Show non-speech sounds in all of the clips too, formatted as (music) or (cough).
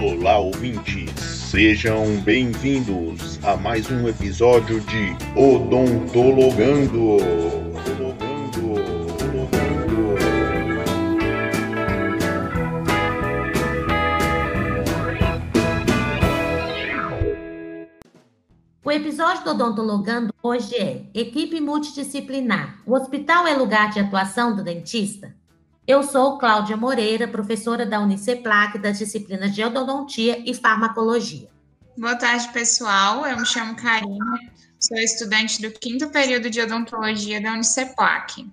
Olá, ouvintes, sejam bem-vindos a mais um episódio de Odontologando. O episódio do Odontologando hoje é Equipe Multidisciplinar. O hospital é lugar de atuação do dentista? Eu sou Cláudia Moreira, professora da Uniceplac das disciplinas de Odontia e Farmacologia. Boa tarde, pessoal. Eu me chamo Karina, sou estudante do quinto período de odontologia da Uniceplac.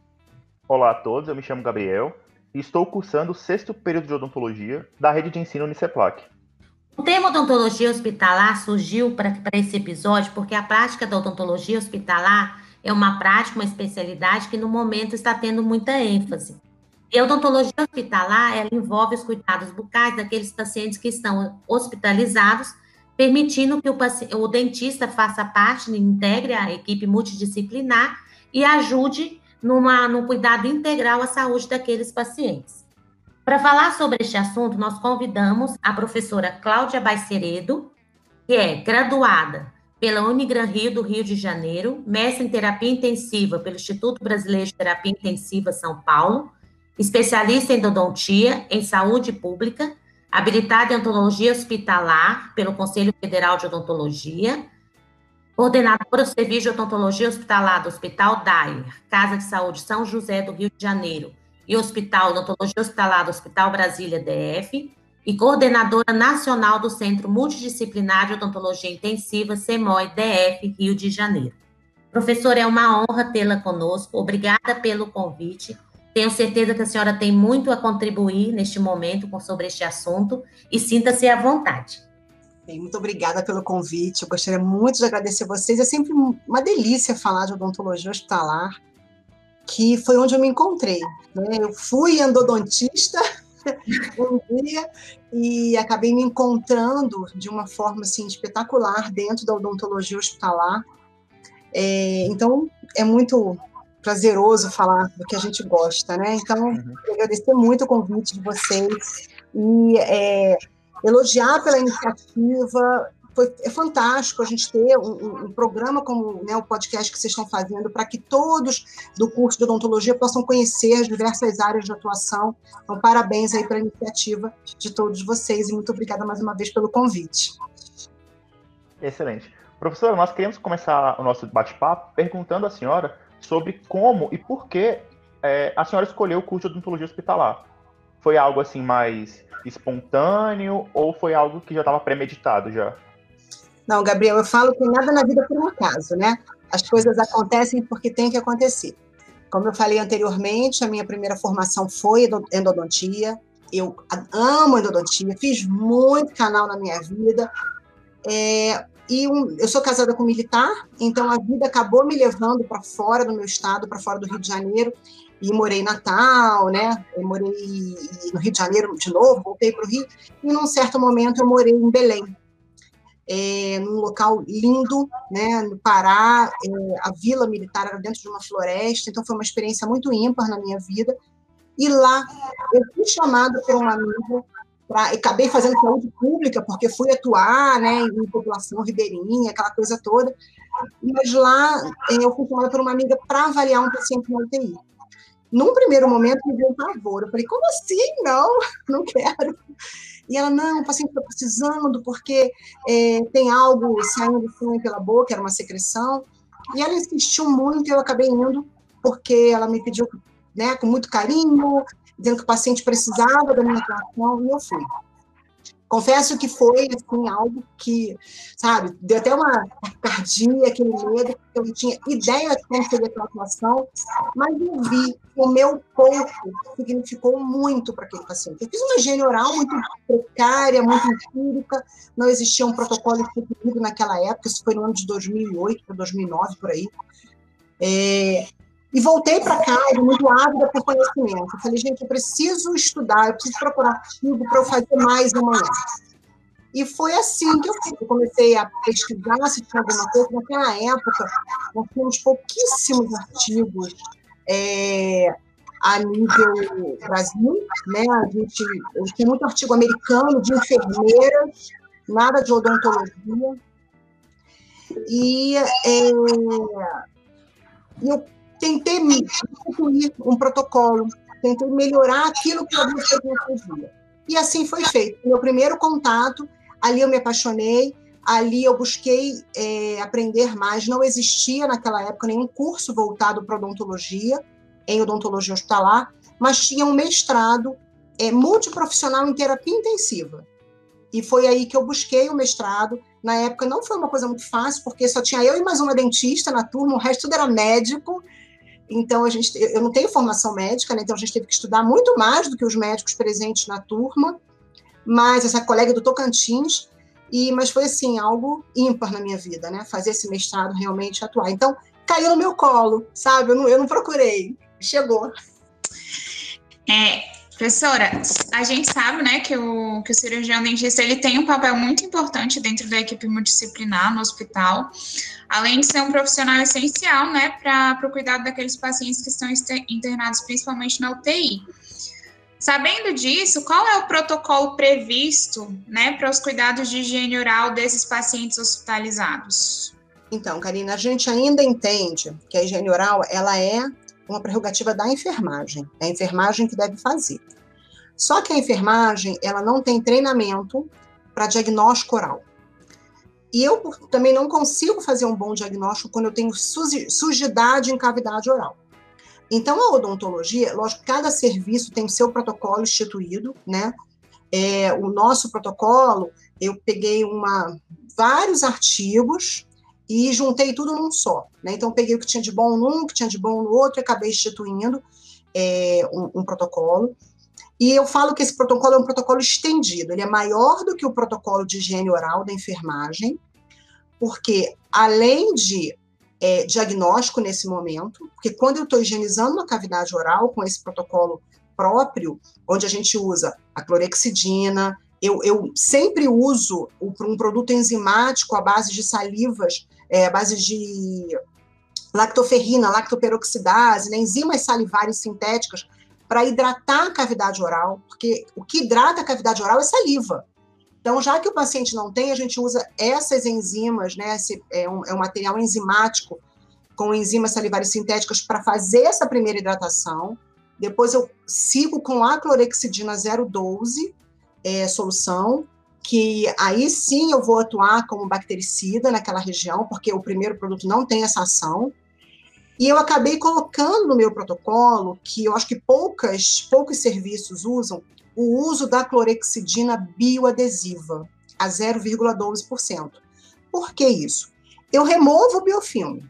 Olá a todos, eu me chamo Gabriel e estou cursando o sexto período de odontologia da rede de ensino Uniceplac. O tema odontologia hospitalar surgiu para esse episódio porque a prática da odontologia hospitalar é uma prática, uma especialidade que no momento está tendo muita ênfase. E a odontologia hospitalar, ela envolve os cuidados bucais daqueles pacientes que estão hospitalizados, permitindo que o, o dentista faça parte, integre a equipe multidisciplinar e ajude numa, no cuidado integral à saúde daqueles pacientes. Para falar sobre este assunto, nós convidamos a professora Cláudia Baiceredo, que é graduada pela Unigran Rio do Rio de Janeiro, mestre em terapia intensiva pelo Instituto Brasileiro de Terapia Intensiva São Paulo, especialista em odontia, em saúde pública, habilitada em odontologia hospitalar pelo Conselho Federal de Odontologia, coordenadora do Serviço de Odontologia Hospitalar do Hospital Dyer, Casa de Saúde São José do Rio de Janeiro e Hospital Odontologia Hospitalar do Hospital Brasília DF, e coordenadora nacional do Centro Multidisciplinar de Odontologia Intensiva, CEMOI DF, Rio de Janeiro. Professora, é uma honra tê-la conosco. Obrigada pelo convite. Tenho certeza que a senhora tem muito a contribuir neste momento sobre este assunto e sinta-se à vontade. Bem, muito obrigada pelo convite. Eu gostaria muito de agradecer vocês. É sempre uma delícia falar de odontologia hospitalar, que foi onde eu me encontrei. Né? Eu fui endodontista (laughs) um dia e acabei me encontrando de uma forma assim espetacular dentro da odontologia hospitalar. É, então é muito prazeroso falar do que a gente gosta, né? Então, uhum. agradecer muito o convite de vocês e é, elogiar pela iniciativa. Foi, é fantástico a gente ter um, um programa como né, o podcast que vocês estão fazendo para que todos do curso de odontologia possam conhecer as diversas áreas de atuação. Então, parabéns aí pela iniciativa de todos vocês e muito obrigada mais uma vez pelo convite. Excelente. Professora, nós queremos começar o nosso bate-papo perguntando à senhora sobre como e por que é, a senhora escolheu o curso de odontologia hospitalar. Foi algo assim mais espontâneo ou foi algo que já estava premeditado já? Não, Gabriel, eu falo que nada na vida é por um acaso, né? As coisas acontecem porque tem que acontecer. Como eu falei anteriormente, a minha primeira formação foi endodontia. Eu amo endodontia, fiz muito canal na minha vida. É, e um, eu sou casada com um militar, então a vida acabou me levando para fora do meu estado, para fora do Rio de Janeiro, e morei em Natal, né? Eu morei no Rio de Janeiro de novo, voltei para o Rio, e num certo momento eu morei em Belém, é, num local lindo, né? No Pará, é, a vila militar era dentro de uma floresta, então foi uma experiência muito ímpar na minha vida. E lá eu fui chamada por uma amiga pra, acabei fazendo saúde pública, porque fui atuar né, em população ribeirinha, aquela coisa toda. Mas lá eh, eu fui chamada por uma amiga para avaliar um paciente na UTI. Num primeiro momento, me deu um pavor. Eu falei, como assim? Não, (laughs) não quero. E ela, não, o paciente está precisando, porque é, tem algo saindo sangue pela boca, era uma secreção. E ela insistiu muito e eu acabei indo, porque ela me pediu né, com muito carinho, dizendo que o paciente precisava da minha atuação, e eu fui. Confesso que foi assim, algo que, sabe, deu até uma cardia, aquele medo, porque eu não tinha ideia de como seria aquela atuação, mas eu vi que o meu pouco significou muito para aquele paciente. Eu fiz uma higiene oral muito precária, muito empírica, não existia um protocolo definido naquela época, isso foi no ano de 2008 para 2009, por aí. É, e voltei para casa muito ávida por conhecimento. Eu falei, gente, eu preciso estudar, eu preciso procurar artigo para eu fazer mais amanhã. E foi assim que eu, eu comecei a pesquisar se tinha alguma coisa. Naquela época, nós tínhamos pouquíssimos artigos é, a nível Brasil, né? A gente, eu tinha muito artigo americano de enfermeiras, nada de odontologia. E é, eu tentei instituir um protocolo, tentei melhorar aquilo que eu dia. E assim foi feito. Meu primeiro contato, ali eu me apaixonei, ali eu busquei é, aprender mais. Não existia naquela época nenhum curso voltado para odontologia, em odontologia hospitalar, mas tinha um mestrado é, multiprofissional em terapia intensiva. E foi aí que eu busquei o mestrado. Na época não foi uma coisa muito fácil, porque só tinha eu e mais uma dentista na turma, o resto tudo era médico. Então a gente, eu não tenho formação médica, né? Então a gente teve que estudar muito mais do que os médicos presentes na turma. Mas essa colega do Tocantins, e mas foi assim algo ímpar na minha vida, né? Fazer esse mestrado realmente atuar. Então caiu no meu colo, sabe? Eu não, eu não procurei, chegou. É, professora, a gente sabe, né, que o, que o cirurgião dentista ele tem um papel muito importante dentro da equipe multidisciplinar no hospital, além de ser um profissional essencial, né, para o cuidado daqueles pacientes que estão internados principalmente na UTI. Sabendo disso, qual é o protocolo previsto, né, para os cuidados de higiene oral desses pacientes hospitalizados? Então, Karina, a gente ainda entende que a higiene oral ela é uma prerrogativa da enfermagem. É a enfermagem que deve fazer. Só que a enfermagem, ela não tem treinamento para diagnóstico oral. E eu também não consigo fazer um bom diagnóstico quando eu tenho sujidade em cavidade oral. Então, a odontologia, lógico, cada serviço tem o seu protocolo instituído, né? É, o nosso protocolo, eu peguei uma, vários artigos e juntei tudo num só. Né? Então, peguei o que tinha de bom num, o que tinha de bom no outro, e acabei instituindo é, um, um, protocolo. E eu falo que esse protocolo é um protocolo estendido, ele é maior do que o protocolo de higiene oral da enfermagem, porque além de é, diagnóstico nesse momento, porque quando eu estou higienizando uma cavidade oral com esse protocolo próprio, onde a gente usa a clorexidina, eu, eu sempre uso um produto enzimático à base de salivas é, base de lactoferrina, lactoperoxidase, né, enzimas salivares sintéticas para hidratar a cavidade oral, porque o que hidrata a cavidade oral é saliva. Então, já que o paciente não tem, a gente usa essas enzimas, né, esse é um, é um material enzimático com enzimas salivares sintéticas para fazer essa primeira hidratação. Depois eu sigo com a clorexidina 012 é, solução, que aí sim eu vou atuar como bactericida naquela região, porque o primeiro produto não tem essa ação. E eu acabei colocando no meu protocolo, que eu acho que poucas, poucos serviços usam, o uso da clorexidina bioadesiva, a 0,12%. Por que isso? Eu removo o biofilme.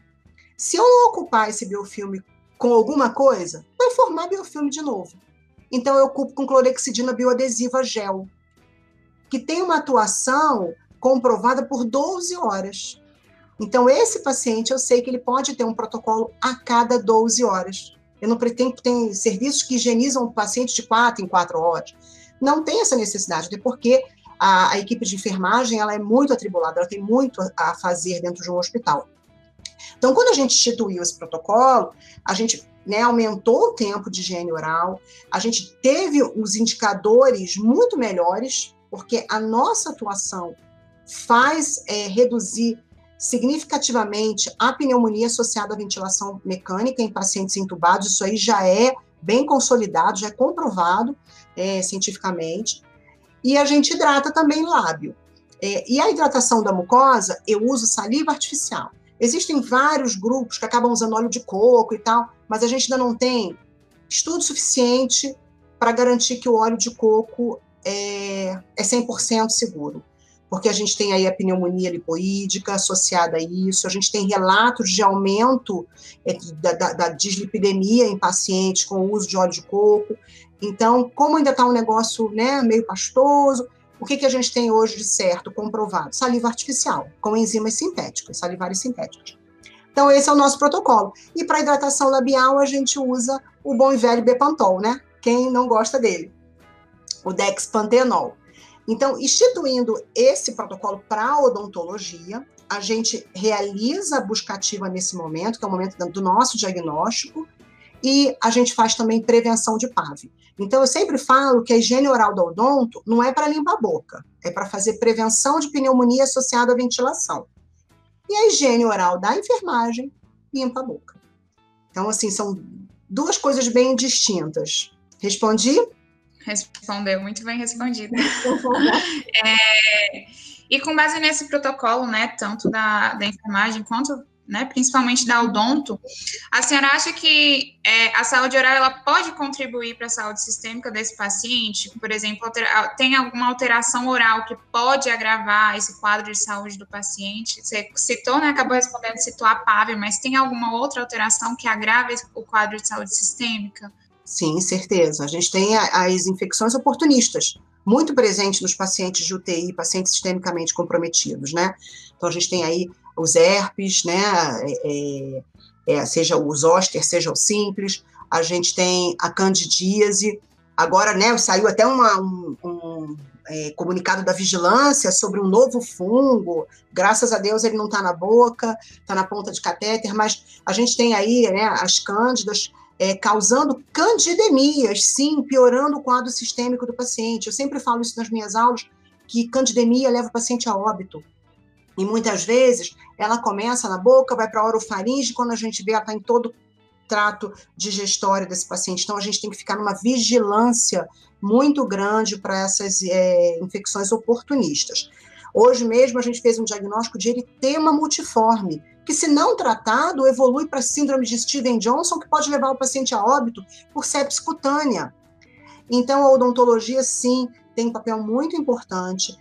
Se eu não ocupar esse biofilme com alguma coisa, vai formar biofilme de novo. Então, eu ocupo com clorexidina bioadesiva gel que tem uma atuação comprovada por 12 horas. Então, esse paciente, eu sei que ele pode ter um protocolo a cada 12 horas. Eu não pretendo, tem serviços que higienizam o paciente de 4 em 4 horas. Não tem essa necessidade, até porque a, a, equipe de enfermagem ela é muito atribulada, ela tem muito a fazer dentro de um hospital. Então, quando a gente instituiu esse protocolo, a gente né, aumentou o tempo de higiene oral, a gente teve os indicadores muito melhores porque a nossa atuação faz é, reduzir significativamente a pneumonia associada à ventilação mecânica em pacientes intubados. Isso aí já é bem consolidado, já é comprovado é, cientificamente. E a gente hidrata também lábio. É, e a hidratação da mucosa, eu uso saliva artificial. Existem vários grupos que acabam usando óleo de coco e tal, mas a gente ainda não tem estudo suficiente para garantir que o óleo de coco é, é 100% seguro, porque a gente tem aí a pneumonia lipoídica associada a isso, a gente tem relatos de aumento é, da, da, da dislipidemia em pacientes com o uso de óleo de coco. Então, como ainda está um negócio né, meio pastoso, o que, que a gente tem hoje de certo, comprovado? Saliva artificial, com enzimas sintéticas, salivares sintéticas. Então, esse é o nosso protocolo. E para hidratação labial, a gente usa o bom e velho Bepantol, né? Quem não gosta dele? O dexpantenol. Então, instituindo esse protocolo para odontologia, a gente realiza a busca ativa nesse momento, que é o momento do nosso diagnóstico, e a gente faz também prevenção de PAV. Então, eu sempre falo que a higiene oral do odonto não é para limpar a boca, é para fazer prevenção de pneumonia associada à ventilação. E a higiene oral da enfermagem limpa a boca. Então, assim, são duas coisas bem distintas. Respondi? Respondeu, muito bem respondido. (laughs) é, e com base nesse protocolo, né, tanto da, da enfermagem quanto né, principalmente da odonto, a senhora acha que é, a saúde oral ela pode contribuir para a saúde sistêmica desse paciente? Por exemplo, tem alguma alteração oral que pode agravar esse quadro de saúde do paciente? Você citou, né, acabou respondendo, citou a PAV, mas tem alguma outra alteração que agrave o quadro de saúde sistêmica? Sim, certeza. A gente tem as infecções oportunistas, muito presentes nos pacientes de UTI, pacientes sistemicamente comprometidos, né? Então, a gente tem aí os herpes, né, é, é, é, seja o zoster, seja o simples, a gente tem a candidíase, agora, né, saiu até uma, um, um é, comunicado da vigilância sobre um novo fungo, graças a Deus ele não está na boca, está na ponta de catéter, mas a gente tem aí, né, as cândidas, é, causando candidemias, sim, piorando o quadro sistêmico do paciente. Eu sempre falo isso nas minhas aulas, que candidemia leva o paciente a óbito. E muitas vezes ela começa na boca, vai para a orofaringe, quando a gente vê, ela está em todo o trato digestório desse paciente. Então, a gente tem que ficar numa vigilância muito grande para essas é, infecções oportunistas. Hoje mesmo, a gente fez um diagnóstico de eritema multiforme, que, se não tratado, evolui para síndrome de Steven Johnson, que pode levar o paciente a óbito por sepsis cutânea. Então, a odontologia, sim, tem um papel muito importante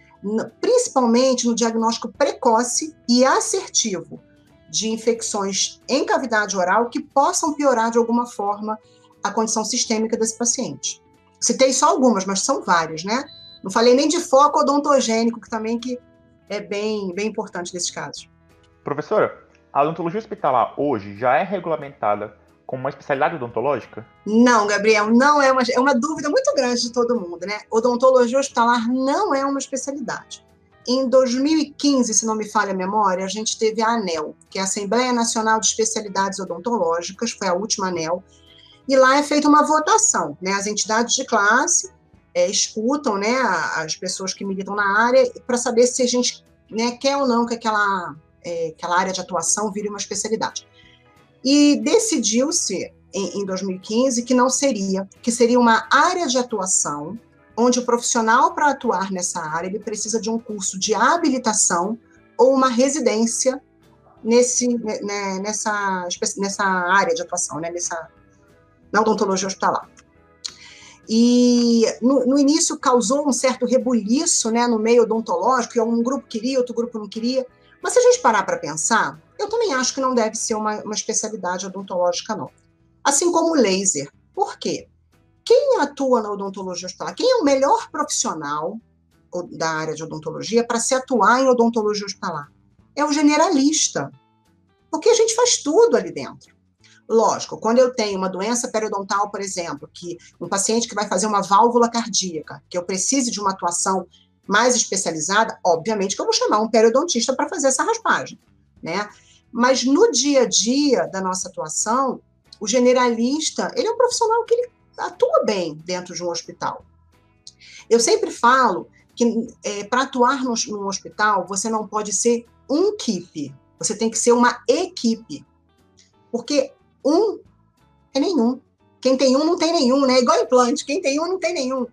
principalmente no diagnóstico precoce e assertivo de infecções em cavidade oral que possam piorar de alguma forma a condição sistêmica desse paciente. Citei só algumas, mas são várias, né? Não falei nem de foco odontogênico, que também que é bem, bem importante nesses casos. Professora, a odontologia hospitalar hoje já é regulamentada como uma especialidade odontológica? Não, Gabriel, não é uma, é uma dúvida muito grande de todo mundo, né? Odontologia hospitalar não é uma especialidade. Em 2015, se não me falha a memória, a gente teve a ANEL, que é a Assembleia Nacional de Especialidades Odontológicas, foi a última ANEL, e lá é feita uma votação, né? As entidades de classe é, escutam, né, as pessoas que militam na área para saber se a gente né, quer ou não que aquela, é, aquela área de atuação vire uma especialidade. E decidiu-se em, em 2015 que não seria, que seria uma área de atuação onde o profissional para atuar nessa área ele precisa de um curso de habilitação ou uma residência nesse né, nessa nessa área de atuação, né, nessa na odontologia hospitalar. E no, no, início causou um certo rebuliço né, no meio odontológico, um grupo queria, outro grupo não queria. Mas se a gente parar para pensar, eu também acho que não deve ser uma, uma especialidade odontológica, não. Assim como o laser. Por quê? Quem atua na odontologia hospitalar? Quem é o melhor profissional da área de odontologia para se atuar em odontologia hospitalar? É o generalista. Porque a gente faz tudo ali dentro. Lógico, quando eu tenho uma doença periodontal, por exemplo, que um paciente que vai fazer uma válvula cardíaca, que eu precise de uma atuação mais especializada, obviamente que eu vou chamar um periodontista para fazer essa raspagem, né? Mas no dia a dia da nossa atuação, o generalista, ele é um profissional que ele atua bem dentro de um hospital. Eu sempre falo que é, para atuar no, num hospital, você não pode ser um equipe, você tem que ser uma equipe. Porque um é nenhum. Quem tem um não tem nenhum, né? Igual implante, quem tem um não tem nenhum.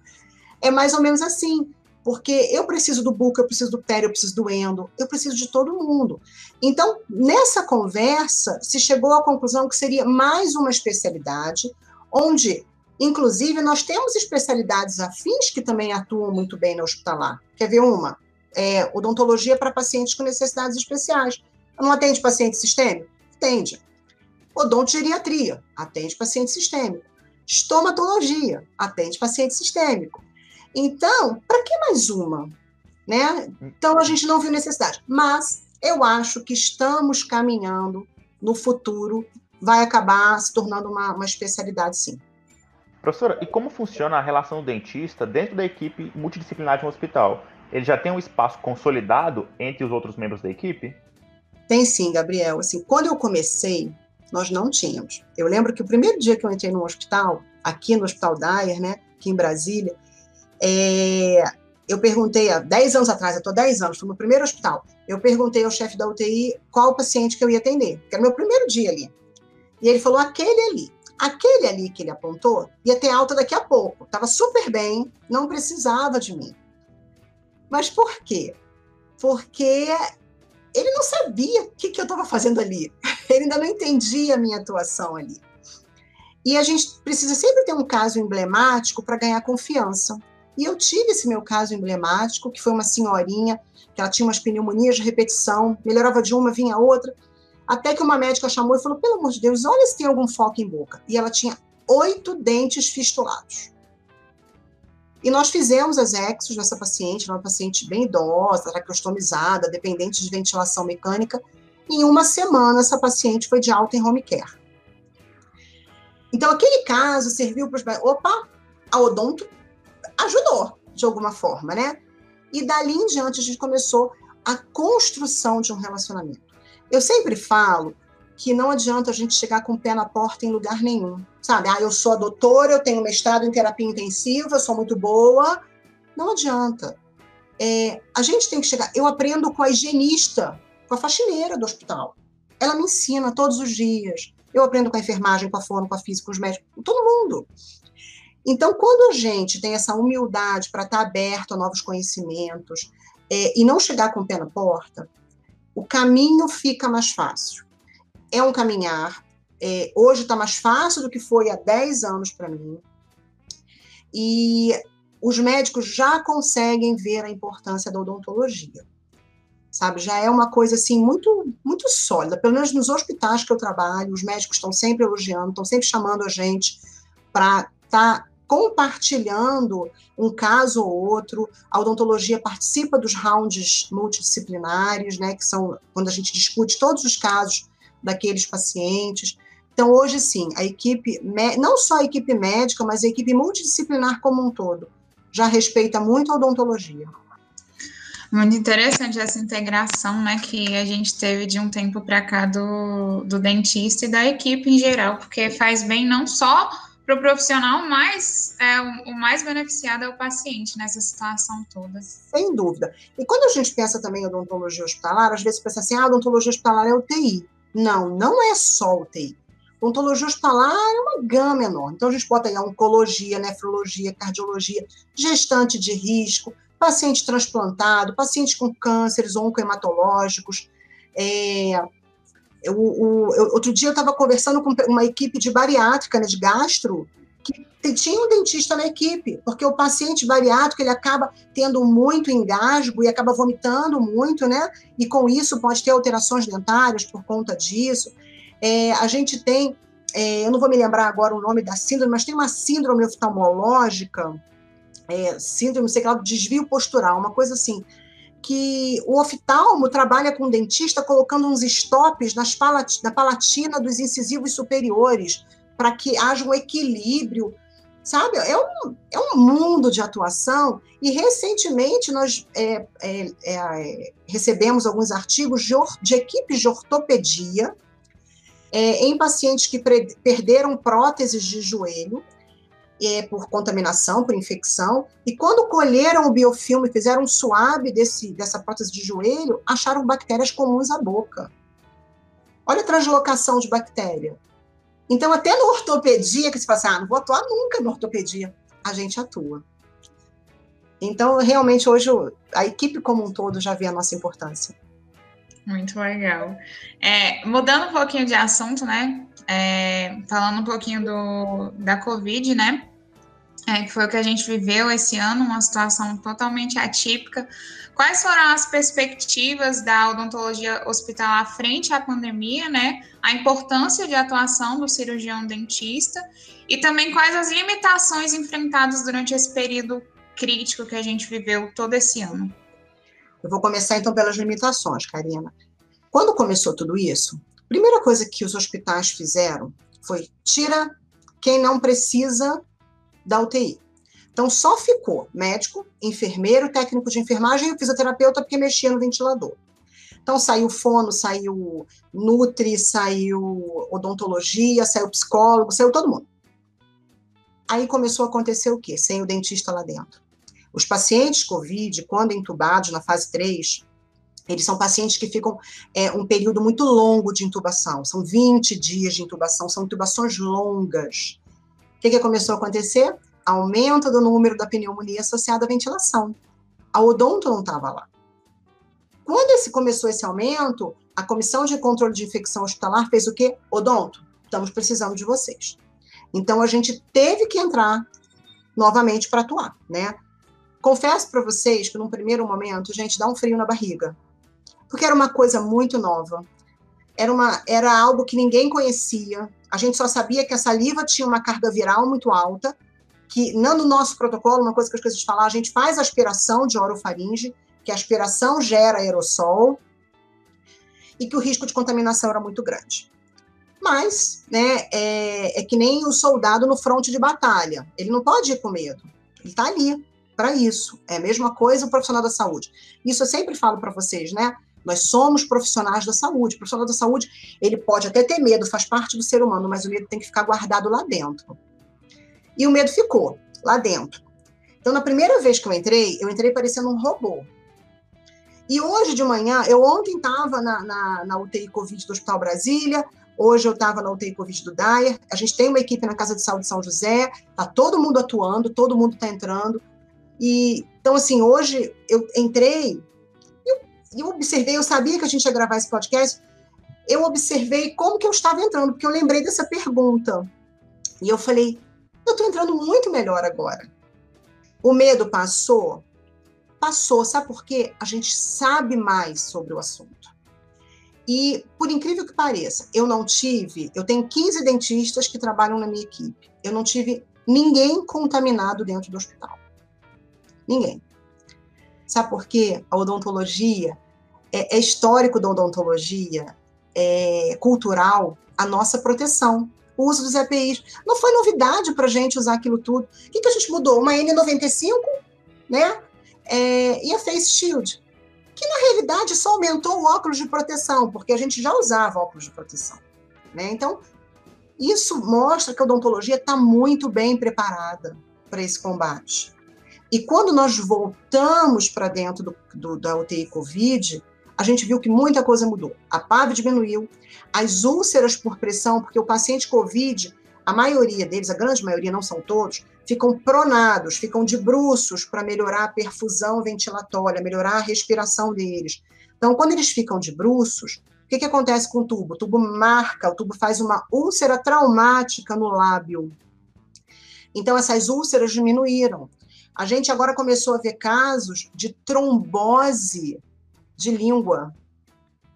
É mais ou menos assim. Porque eu preciso do buco, eu preciso do pério, eu preciso do endo, eu preciso de todo mundo. Então, nessa conversa, se chegou à conclusão que seria mais uma especialidade, onde, inclusive, nós temos especialidades afins que também atuam muito bem na hospitalar. Quer ver uma? É, odontologia para pacientes com necessidades especiais. Não atende paciente sistêmico? Atende. Odontogeriatria, atende paciente sistêmico. Estomatologia, atende paciente sistêmico. Então, para que mais uma? Né? Então, a gente não viu necessidade. Mas eu acho que estamos caminhando no futuro, vai acabar se tornando uma, uma especialidade, sim. Professora, e como funciona a relação do dentista dentro da equipe multidisciplinar de um hospital? Ele já tem um espaço consolidado entre os outros membros da equipe? Tem sim, Gabriel. Assim, quando eu comecei, nós não tínhamos. Eu lembro que o primeiro dia que eu entrei no hospital, aqui no Hospital Dyer, né, aqui em Brasília, é, eu perguntei há 10 anos atrás, eu estou 10 anos, fui no primeiro hospital, eu perguntei ao chefe da UTI qual paciente que eu ia atender, que era meu primeiro dia ali. E ele falou, aquele ali. Aquele ali que ele apontou ia ter alta daqui a pouco, estava super bem, não precisava de mim. Mas por quê? Porque ele não sabia o que, que eu estava fazendo ali. (laughs) Ele ainda não entendia a minha atuação ali. E a gente precisa sempre ter um caso emblemático para ganhar confiança. E eu tive esse meu caso emblemático, que foi uma senhorinha, que ela tinha umas pneumonias de repetição, melhorava de uma, vinha outra, até que uma médica chamou e falou: pelo amor de Deus, olha se tem algum foco em boca. E ela tinha oito dentes fistulados. E nós fizemos as exos nessa paciente, uma paciente bem idosa, traqueostomizada, dependente de ventilação mecânica. Em uma semana, essa paciente foi de alta em home care. Então, aquele caso serviu para os. Opa, a odonto ajudou, de alguma forma, né? E dali em diante, a gente começou a construção de um relacionamento. Eu sempre falo que não adianta a gente chegar com o pé na porta em lugar nenhum. Sabe? Ah, eu sou a doutora, eu tenho mestrado em terapia intensiva, eu sou muito boa. Não adianta. É, a gente tem que chegar. Eu aprendo com a higienista, com a faxineira do hospital. Ela me ensina todos os dias. Eu aprendo com a enfermagem, com a fono, com a física, com os médicos, com todo mundo. Então, quando a gente tem essa humildade para estar tá aberto a novos conhecimentos é, e não chegar com o pé na porta, o caminho fica mais fácil. É um caminhar, é, hoje está mais fácil do que foi há 10 anos para mim. E os médicos já conseguem ver a importância da odontologia. Sabe, já é uma coisa assim muito muito sólida, pelo menos nos hospitais que eu trabalho, os médicos estão sempre elogiando, estão sempre chamando a gente para estar tá compartilhando um caso ou outro. A odontologia participa dos rounds multidisciplinares, né, que são quando a gente discute todos os casos daqueles pacientes. Então, hoje sim, a equipe, não só a equipe médica, mas a equipe multidisciplinar como um todo, já respeita muito a odontologia. Muito interessante essa integração, né, que a gente teve de um tempo para cá do, do dentista e da equipe em geral, porque faz bem não só para o profissional, mas é, o, mais beneficiado é o paciente nessa situação toda. Sem dúvida. E quando a gente pensa também em odontologia hospitalar, às vezes pensa assim, ah, odontologia hospitalar é UTI. Não, não é só UTI. Odontologia hospitalar é uma gama enorme. Então, a gente bota aí a oncologia, nefrologia, cardiologia, gestante de risco, paciente transplantado, paciente com cânceres oncohematológicos. É, eu, o, eu, outro dia eu estava conversando com uma equipe de bariátrica, né, de gastro, que tinha um dentista na equipe, porque o paciente bariátrico ele acaba tendo muito engasgo e acaba vomitando muito, né? E com isso pode ter alterações dentárias por conta disso. É, a gente tem, é, eu não vou me lembrar agora o nome da síndrome, mas tem uma síndrome oftalmológica, é, síndrome, sei lá, desvio postural, uma coisa assim, que o oftalmo trabalha com o dentista colocando uns stops nas palat na palatina dos incisivos superiores, para que haja um equilíbrio, sabe? É um, é um mundo de atuação, e recentemente nós é, é, é, recebemos alguns artigos de, de equipes de ortopedia, é, em pacientes que perderam próteses de joelho é, por contaminação, por infecção, e quando colheram o biofilme, fizeram um suave desse, dessa prótese de joelho, acharam bactérias comuns à boca. Olha a translocação de bactéria. Então, até na ortopedia, que se fala assim, ah, não vou atuar nunca na ortopedia, a gente atua. Então, realmente, hoje, a equipe como um todo já vê a nossa importância. Muito legal. É, mudando um pouquinho de assunto, né? É, falando um pouquinho do, da Covid, né? É, que foi o que a gente viveu esse ano, uma situação totalmente atípica. Quais foram as perspectivas da odontologia hospitalar frente à pandemia, né? A importância de atuação do cirurgião dentista e também quais as limitações enfrentadas durante esse período crítico que a gente viveu todo esse ano. Eu vou começar então pelas limitações, Karina. Quando começou tudo isso, a primeira coisa que os hospitais fizeram foi tira quem não precisa da UTI. Então só ficou médico, enfermeiro, técnico de enfermagem e fisioterapeuta porque mexia no ventilador. Então saiu fono, saiu nutri, saiu odontologia, saiu psicólogo, saiu todo mundo. Aí começou a acontecer o quê? Sem o dentista lá dentro. Os pacientes COVID, quando entubados na fase 3, eles são pacientes que ficam é, um período muito longo de intubação, são 20 dias de intubação, são intubações longas. Que, que começou a acontecer? Aumento do número da pneumonia associada à ventilação. A odonto não estava lá. Quando esse, começou esse aumento, a Comissão de Controle de Infecção Hospitalar fez o quê? Odonto, estamos precisando de vocês. Então, a gente teve que entrar novamente para atuar, né? Confesso para vocês que, num primeiro momento, gente, dá um frio na barriga porque era uma coisa muito nova. Era, uma, era algo que ninguém conhecia. A gente só sabia que a saliva tinha uma carga viral muito alta, que no nosso protocolo, uma coisa que eu esqueci de falar, a gente faz aspiração de orofaringe, que a aspiração gera aerossol, e que o risco de contaminação era muito grande. Mas, né, é, é que nem o soldado no fronte de batalha. Ele não pode ir com medo. Ele está ali para isso. É a mesma coisa o profissional da saúde. Isso eu sempre falo para vocês, né? Nós somos profissionais da saúde. O profissional da saúde, ele pode até ter medo, faz parte do ser humano, mas o medo tem que ficar guardado lá dentro. E o medo ficou lá dentro. Então, na primeira vez que eu entrei, eu entrei parecendo um robô. E hoje de manhã, eu ontem estava na, na, na, UTI Covid do Hospital Brasília, hoje eu estava na UTI Covid do Dyer. A gente tem uma equipe na Casa de Saúde São José, tá todo mundo atuando, todo mundo está entrando. E então, assim, hoje eu entrei eu observei, eu sabia que a gente ia gravar esse podcast, eu observei como que eu estava entrando, porque eu lembrei dessa pergunta. E eu falei, eu estou entrando muito melhor agora. O medo passou? Passou. Sabe por quê? A gente sabe mais sobre o assunto. E, por incrível que pareça, eu não tive, eu tenho 15 dentistas que trabalham na minha equipe. Eu não tive ninguém contaminado dentro do hospital. Ninguém. Sabe por quê? A odontologia é, é histórico da odontologia, é cultural, a nossa proteção. O uso dos EPIs. Não foi novidade para a gente usar aquilo tudo. O que, que a gente mudou? Uma N95, né? É, e a Face Shield, que na realidade só aumentou o óculos de proteção, porque a gente já usava óculos de proteção. Né? Então, isso mostra que a odontologia está muito bem preparada para esse combate. E quando nós voltamos para dentro do, do, da UTI Covid, a gente viu que muita coisa mudou. A PAV diminuiu, as úlceras por pressão, porque o paciente COVID, a maioria deles, a grande maioria, não são todos, ficam pronados, ficam de bruços para melhorar a perfusão ventilatória, melhorar a respiração deles. Então, quando eles ficam de bruços, o que, que acontece com o tubo? O tubo marca, o tubo faz uma úlcera traumática no lábio. Então, essas úlceras diminuíram. A gente agora começou a ver casos de trombose de língua,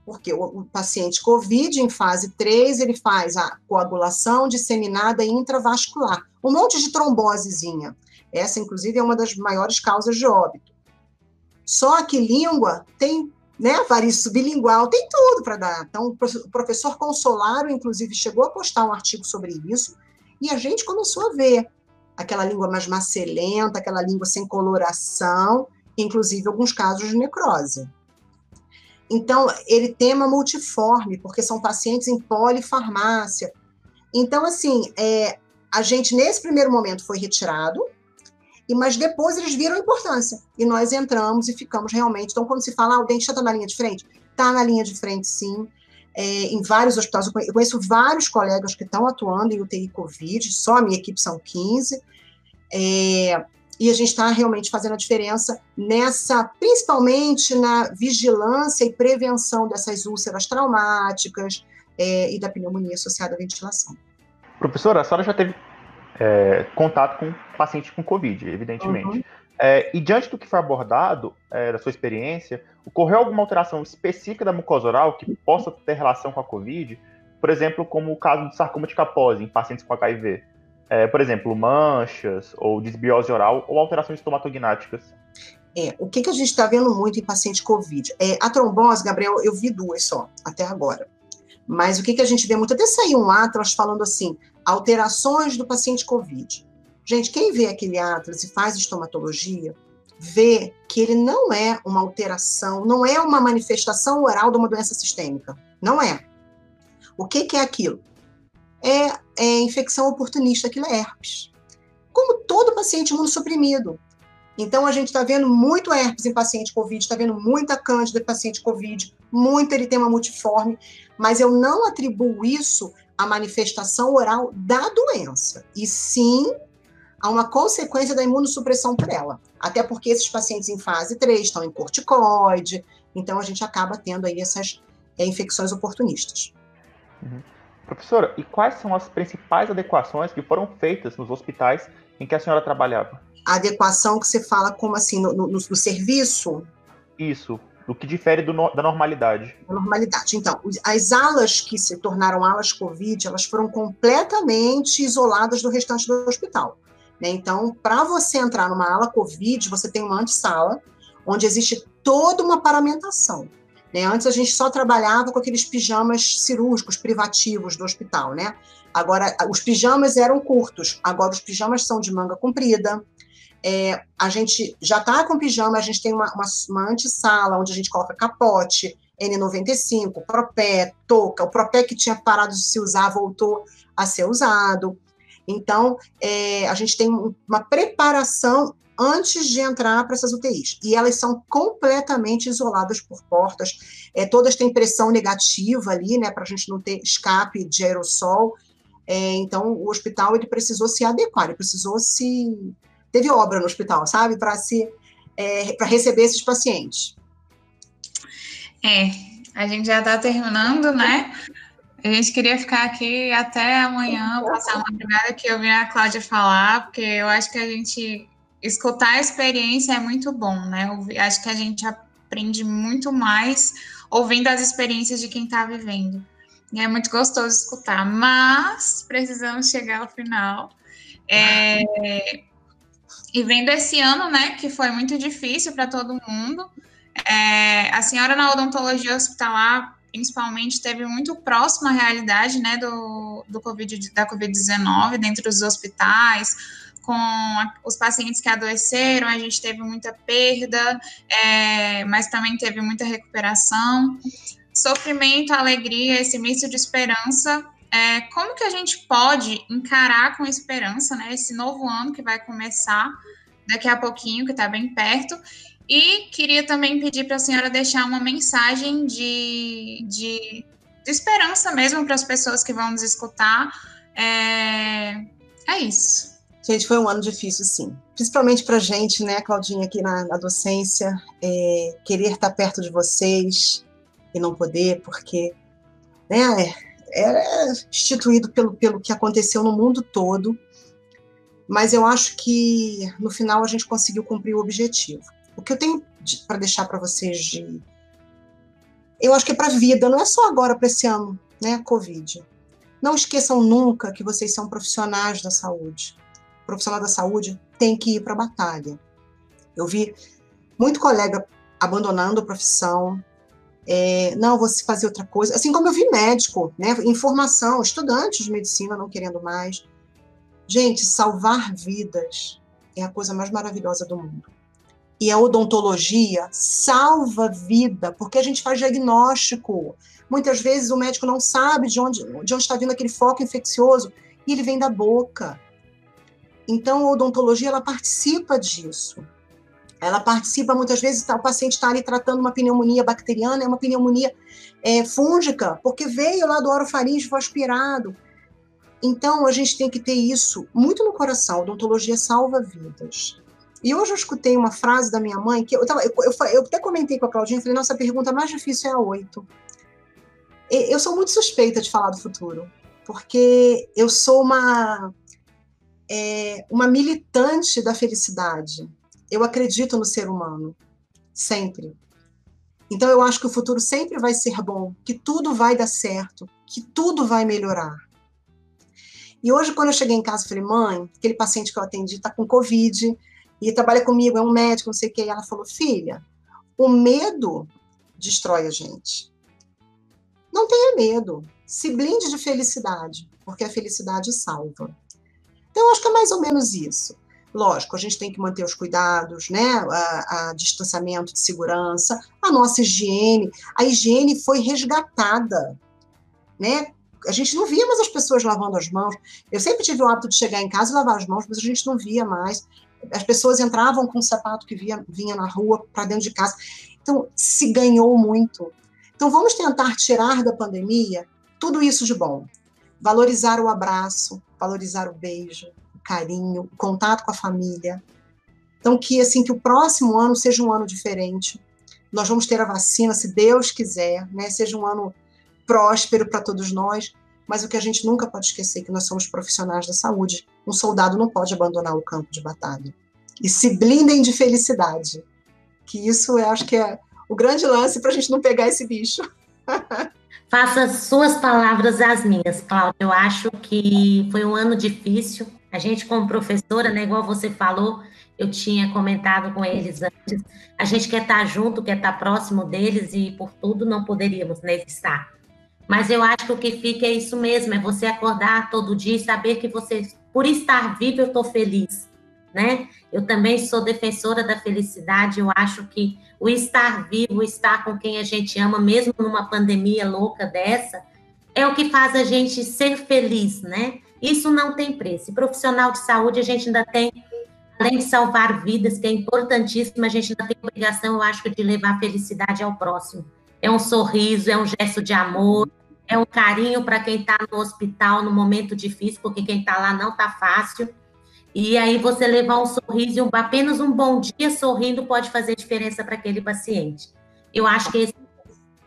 porque o, o, paciente COVID em fase 3, ele faz a coagulação disseminada intravascular, um monte de trombosezinha. Essa, inclusive, é uma das maiores causas de óbito. Só que língua tem, né, variz sublingual, tem tudo para dar. Então, o professor Consolaro, inclusive, chegou a postar um artigo sobre isso, e a gente começou a ver aquela língua mais macelenta, aquela língua sem coloração, inclusive alguns casos de necrose. Então, ele tem uma multiforme, porque são pacientes em polifarmácia. Então, assim, é, a gente, nesse primeiro momento, foi retirado, e mas depois eles viram a importância. E nós entramos e ficamos realmente. Então, quando se fala, ah, o dentista está na linha de frente? Está na linha de frente, sim. É, em vários hospitais, eu conheço vários colegas que estão atuando em UTI Covid, só a minha equipe são 15. É, e a gente está realmente fazendo a diferença nessa, principalmente na vigilância e prevenção dessas úlceras traumáticas é, e da pneumonia associada à ventilação. Professora, a senhora já teve é, contato com pacientes com Covid, evidentemente. Uhum. É, e diante do que foi abordado, é, da sua experiência, ocorreu alguma alteração específica da mucosa oral que possa ter relação com a Covid? Por exemplo, como o caso do sarcoma de Kaposi em pacientes com HIV? É, por exemplo, manchas ou desbiose oral ou alterações estomatognáticas? É, o que, que a gente está vendo muito em paciente COVID? É, a trombose, Gabriel, eu vi duas só, até agora. Mas o que, que a gente vê muito? Até saiu um atlas falando assim, alterações do paciente COVID. Gente, quem vê aquele atlas e faz estomatologia, vê que ele não é uma alteração, não é uma manifestação oral de uma doença sistêmica. Não é. O que, que é aquilo? É, é infecção oportunista, aquilo é herpes. Como todo paciente imunossuprimido. Então, a gente está vendo muito herpes em paciente COVID, está vendo muita cândida em paciente COVID, muito eritema multiforme, mas eu não atribuo isso à manifestação oral da doença, e sim a uma consequência da imunossupressão por ela. Até porque esses pacientes em fase 3 estão em corticoide, então a gente acaba tendo aí essas é, infecções oportunistas. Uhum. Professora, e quais são as principais adequações que foram feitas nos hospitais em que a senhora trabalhava? A adequação que você fala como assim, no, no, no serviço? Isso, o que difere do, da normalidade. Da normalidade. Então, as alas que se tornaram alas COVID, elas foram completamente isoladas do restante do hospital. Né? Então, para você entrar numa ala COVID, você tem uma antessala, onde existe toda uma paramentação. Né? Antes a gente só trabalhava com aqueles pijamas cirúrgicos privativos do hospital, né? Agora, os pijamas eram curtos, agora os pijamas são de manga comprida. É, a gente já está com pijama, a gente tem uma, uma, uma antessala, onde a gente coloca capote, N95, propé, touca. O propé que tinha parado de se usar voltou a ser usado. Então, é, a gente tem uma preparação antes de entrar para essas UTIs. E elas são completamente isoladas por portas, é, todas têm pressão negativa ali, né, para a gente não ter escape de aerossol. É, então, o hospital ele precisou se adequar, ele precisou se. Teve obra no hospital, sabe, para se é, para receber esses pacientes. É, a gente já está terminando, né? A gente queria ficar aqui até amanhã, passar uma madrugada que eu vi a Cláudia falar, porque eu acho que a gente escutar a experiência é muito bom, né? Eu acho que a gente aprende muito mais ouvindo as experiências de quem está vivendo. E é muito gostoso escutar, mas precisamos chegar ao final. É, e vendo esse ano, né, que foi muito difícil para todo mundo, é, a senhora na odontologia hospitalar principalmente teve muito próximo à realidade, né, do, do COVID, da Covid-19 dentro dos hospitais, com a, os pacientes que adoeceram, a gente teve muita perda, é, mas também teve muita recuperação. Sofrimento, alegria, esse misto de esperança. É, como que a gente pode encarar com esperança né, esse novo ano que vai começar daqui a pouquinho, que está bem perto, e queria também pedir para a senhora deixar uma mensagem de, de, de esperança mesmo para as pessoas que vão nos escutar. É, é isso. Gente, foi um ano difícil, sim. Principalmente para gente, né, Claudinha, aqui na, na docência, é, querer estar perto de vocês e não poder, porque né, é, é instituído pelo, pelo que aconteceu no mundo todo. Mas eu acho que no final a gente conseguiu cumprir o objetivo. O que eu tenho de, para deixar para vocês de. Eu acho que é para a vida, não é só agora para esse ano, né? Covid. Não esqueçam nunca que vocês são profissionais da saúde. Profissional da saúde tem que ir para a batalha. Eu vi muito colega abandonando a profissão, é, não, vou fazer outra coisa. Assim como eu vi médico, né, informação, estudantes de medicina não querendo mais. Gente, salvar vidas é a coisa mais maravilhosa do mundo e a odontologia salva vida, porque a gente faz diagnóstico. Muitas vezes o médico não sabe de onde, de onde está vindo aquele foco infeccioso e ele vem da boca. Então, a odontologia ela participa disso. Ela participa, muitas vezes, tá, o paciente está ali tratando uma pneumonia bacteriana, é uma pneumonia é, fúngica, porque veio lá do orofaringe, aspirado. Então, a gente tem que ter isso muito no coração. A odontologia salva vidas. E hoje eu escutei uma frase da minha mãe, que eu, tava, eu, eu, eu até comentei com a Claudinha, falei, nossa, a pergunta mais difícil é a oito. Eu sou muito suspeita de falar do futuro, porque eu sou uma, é, uma militante da felicidade. Eu acredito no ser humano, sempre. Então eu acho que o futuro sempre vai ser bom, que tudo vai dar certo, que tudo vai melhorar. E hoje, quando eu cheguei em casa, falei, mãe, aquele paciente que eu atendi está com Covid, e trabalha comigo, é um médico, não sei o quê. E ela falou: filha, o medo destrói a gente. Não tenha medo. Se blinde de felicidade, porque a felicidade salva. Então, acho que é mais ou menos isso. Lógico, a gente tem que manter os cuidados, né? A, a, distanciamento de segurança, a nossa higiene. A higiene foi resgatada, né? A gente não via mais as pessoas lavando as mãos. Eu sempre tive o hábito de chegar em casa e lavar as mãos, mas a gente não via mais. As pessoas entravam com o sapato que via, vinha na rua para dentro de casa. Então, se ganhou muito. Então, vamos tentar tirar da pandemia tudo isso de bom. Valorizar o abraço, valorizar o beijo, carinho, o contato com a família. Então, que assim que o próximo ano seja um ano diferente. Nós vamos ter a vacina, se Deus quiser, né? Seja um ano próspero para todos nós. Mas o que a gente nunca pode esquecer é que nós somos profissionais da saúde. Um soldado não pode abandonar o campo de batalha. E se blindem de felicidade. Que isso eu acho que é o grande lance para a gente não pegar esse bicho. (laughs) Faça suas palavras as minhas, Cláudia. Eu acho que foi um ano difícil, a gente, como professora, né, igual você falou, eu tinha comentado com eles antes, a gente quer estar junto, quer estar próximo deles e por tudo não poderíamos né, estar. Mas eu acho que o que fica é isso mesmo, é você acordar todo dia e saber que você, por estar vivo, eu estou feliz, né? Eu também sou defensora da felicidade, eu acho que o estar vivo, estar com quem a gente ama, mesmo numa pandemia louca dessa, é o que faz a gente ser feliz, né? Isso não tem preço. E profissional de saúde, a gente ainda tem, além de salvar vidas, que é importantíssimo, a gente ainda tem obrigação, eu acho, de levar felicidade ao próximo. É um sorriso, é um gesto de amor, é um carinho para quem está no hospital no momento difícil, porque quem está lá não está fácil. E aí você levar um sorriso, um, apenas um bom dia sorrindo pode fazer diferença para aquele paciente. Eu acho que esse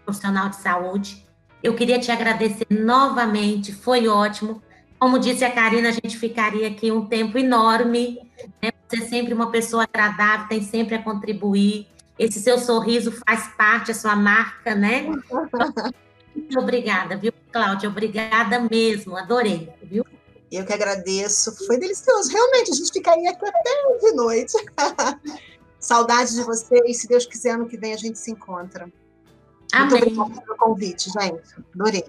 profissional de saúde. Eu queria te agradecer novamente, foi ótimo. Como disse a Karina, a gente ficaria aqui um tempo enorme. Né? Você é sempre uma pessoa agradável, tem sempre a contribuir. Esse seu sorriso faz parte, a sua marca, né? (laughs) Muito obrigada, viu, Cláudia? Obrigada mesmo, adorei, viu? Eu que agradeço, foi delicioso. Realmente, a gente ficaria aqui até de noite. (laughs) Saudade de vocês. Se Deus quiser, ano que vem a gente se encontra. Amém. Muito obrigada pelo convite, gente. Adorei.